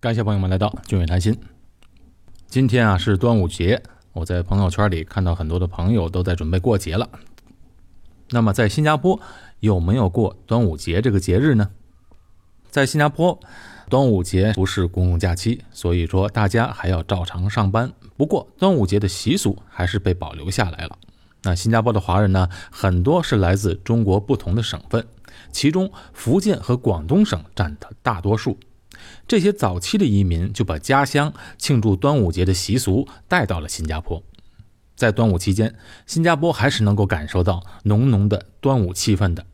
感谢朋友们来到俊伟谈心。今天啊是端午节，我在朋友圈里看到很多的朋友都在准备过节了。那么在新加坡有没有过端午节这个节日呢？在新加坡，端午节不是公共假期，所以说大家还要照常上班。不过端午节的习俗还是被保留下来了。那新加坡的华人呢，很多是来自中国不同的省份，其中福建和广东省占的大多数。这些早期的移民就把家乡庆祝端午节的习俗带到了新加坡，在端午期间，新加坡还是能够感受到浓浓的端午气氛的，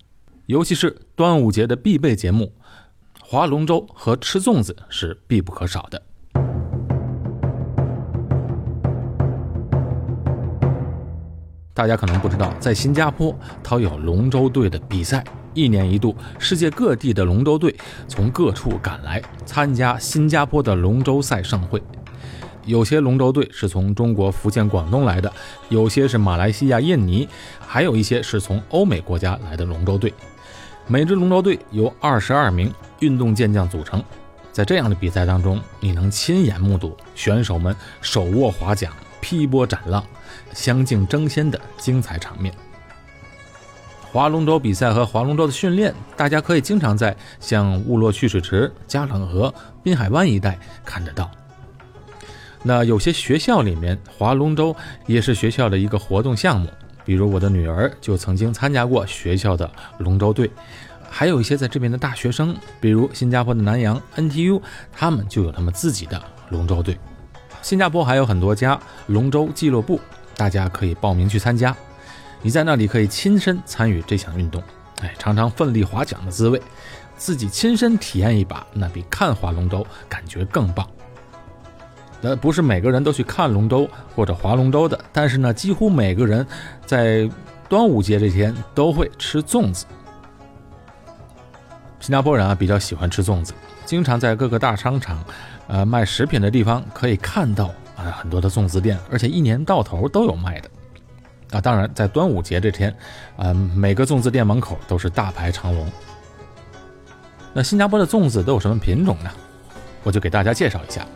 尤其是端午节的必备节目——划龙舟和吃粽子是必不可少的。大家可能不知道，在新加坡，它有龙舟队的比赛。一年一度，世界各地的龙舟队从各处赶来参加新加坡的龙舟赛盛会。有些龙舟队是从中国福建、广东来的，有些是马来西亚、印尼，还有一些是从欧美国家来的龙舟队。每支龙舟队由二十二名运动健将组成。在这样的比赛当中，你能亲眼目睹选手们手握划桨、劈波斩浪、相竞争先的精彩场面。划龙舟比赛和划龙舟的训练，大家可以经常在像雾洛蓄水池、加冷河、滨海湾一带看得到。那有些学校里面划龙舟也是学校的一个活动项目，比如我的女儿就曾经参加过学校的龙舟队。还有一些在这边的大学生，比如新加坡的南洋 NTU，他们就有他们自己的龙舟队。新加坡还有很多家龙舟俱乐部，大家可以报名去参加。你在那里可以亲身参与这项运动，哎，尝尝奋力划桨的滋味，自己亲身体验一把，那比看划龙舟感觉更棒。呃不是每个人都去看龙舟或者划龙舟的，但是呢，几乎每个人在端午节这天都会吃粽子。新加坡人啊比较喜欢吃粽子，经常在各个大商场，呃，卖食品的地方可以看到啊很多的粽子店，而且一年到头都有卖的。啊，当然，在端午节这天，啊，每个粽子店门口都是大排长龙。那新加坡的粽子都有什么品种呢？我就给大家介绍一下。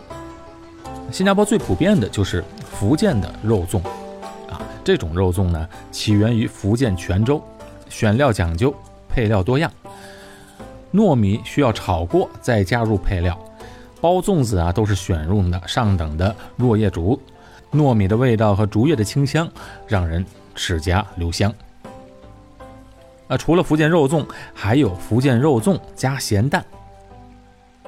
新加坡最普遍的就是福建的肉粽，啊，这种肉粽呢起源于福建泉州，选料讲究，配料多样。糯米需要炒过再加入配料，包粽子啊都是选用的上等的落叶竹。糯米的味道和竹叶的清香，让人齿颊留香。啊，除了福建肉粽，还有福建肉粽加咸蛋。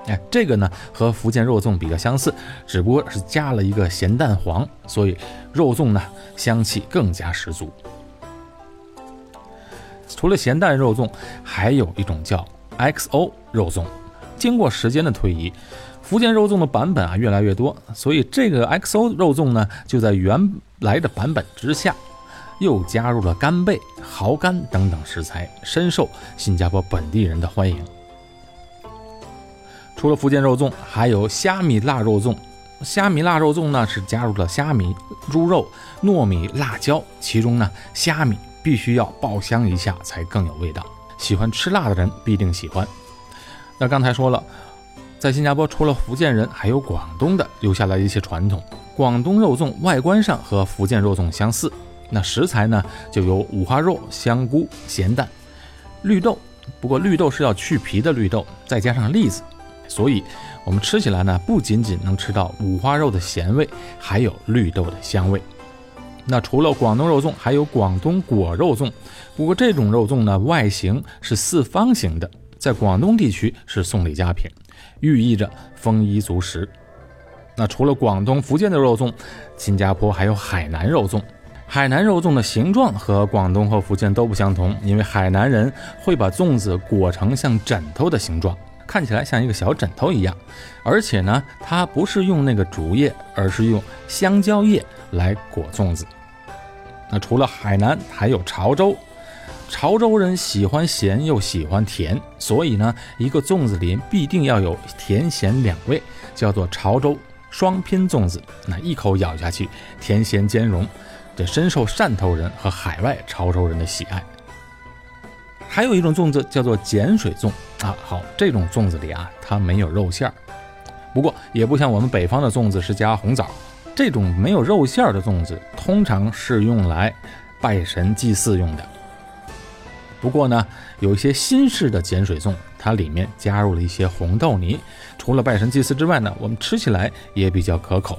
哎，这个呢和福建肉粽比较相似，只不过是加了一个咸蛋黄，所以肉粽呢香气更加十足。除了咸蛋肉粽，还有一种叫 XO 肉粽。经过时间的推移。福建肉粽的版本啊越来越多，所以这个 XO 肉粽呢就在原来的版本之下，又加入了干贝、蚝干等等食材，深受新加坡本地人的欢迎。除了福建肉粽，还有虾米腊肉粽。虾米腊肉粽呢是加入了虾米、猪肉、糯米、辣椒，其中呢虾米必须要爆香一下才更有味道，喜欢吃辣的人必定喜欢。那刚才说了。在新加坡，除了福建人，还有广东的留下来一些传统。广东肉粽外观上和福建肉粽相似，那食材呢就有五花肉、香菇、咸蛋、绿豆。不过绿豆是要去皮的绿豆，再加上栗子，所以我们吃起来呢不仅仅能吃到五花肉的咸味，还有绿豆的香味。那除了广东肉粽，还有广东果肉粽。不过这种肉粽呢外形是四方形的，在广东地区是送礼佳品。寓意着丰衣足食。那除了广东、福建的肉粽，新加坡还有海南肉粽。海南肉粽的形状和广东和福建都不相同，因为海南人会把粽子裹成像枕头的形状，看起来像一个小枕头一样。而且呢，它不是用那个竹叶，而是用香蕉叶来裹粽子。那除了海南，还有潮州。潮州人喜欢咸又喜欢甜，所以呢，一个粽子里必定要有甜咸两味，叫做潮州双拼粽子。那一口咬下去，甜咸兼容，这深受汕头人和海外潮州人的喜爱。还有一种粽子叫做碱水粽啊，好，这种粽子里啊，它没有肉馅儿，不过也不像我们北方的粽子是加红枣，这种没有肉馅儿的粽子通常是用来拜神祭祀用的。不过呢，有一些新式的碱水粽，它里面加入了一些红豆泥，除了拜神祭祀之外呢，我们吃起来也比较可口。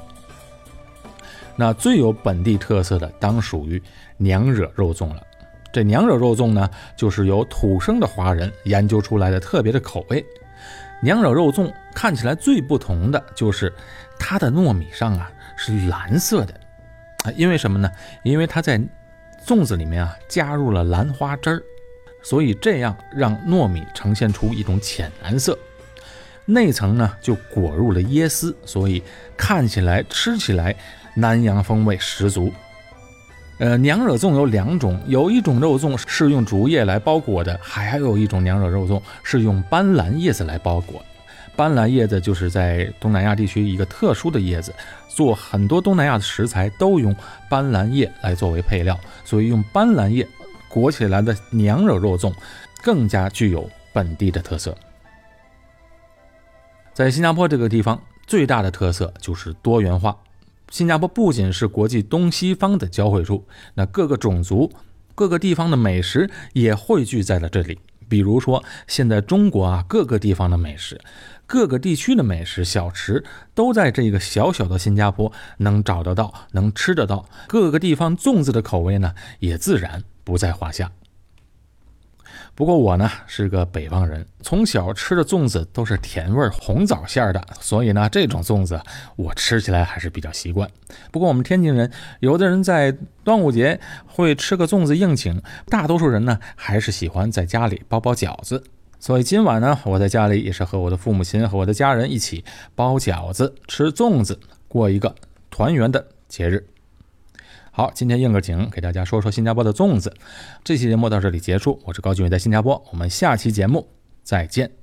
那最有本地特色的，当属于娘惹肉粽了。这娘惹肉粽呢，就是由土生的华人研究出来的特别的口味。娘惹肉粽看起来最不同的就是它的糯米上啊是蓝色的啊，因为什么呢？因为它在粽子里面啊加入了兰花汁儿。所以这样让糯米呈现出一种浅蓝色，内层呢就裹入了椰丝，所以看起来吃起来南洋风味十足。呃，娘惹粽有两种，有一种肉粽是用竹叶来包裹的，还有一种娘惹肉粽是用斑斓叶子来包裹。斑斓叶子就是在东南亚地区一个特殊的叶子，做很多东南亚的食材都用斑斓叶来作为配料，所以用斑斓叶。裹起来的娘惹肉粽更加具有本地的特色。在新加坡这个地方，最大的特色就是多元化。新加坡不仅是国际东西方的交汇处，那各个种族、各个地方的美食也汇聚在了这里。比如说，现在中国啊，各个地方的美食、各个地区的美食小吃，都在这个小小的新加坡能找得到、能吃得到。各个地方粽子的口味呢，也自然。不在话下。不过我呢是个北方人，从小吃的粽子都是甜味红枣馅的，所以呢这种粽子我吃起来还是比较习惯。不过我们天津人，有的人在端午节会吃个粽子应景，大多数人呢还是喜欢在家里包包饺子。所以今晚呢，我在家里也是和我的父母亲和我的家人一起包饺子、吃粽子，过一个团圆的节日。好，今天应个景，给大家说说新加坡的粽子。这期节目到这里结束，我是高俊伟，在新加坡，我们下期节目再见。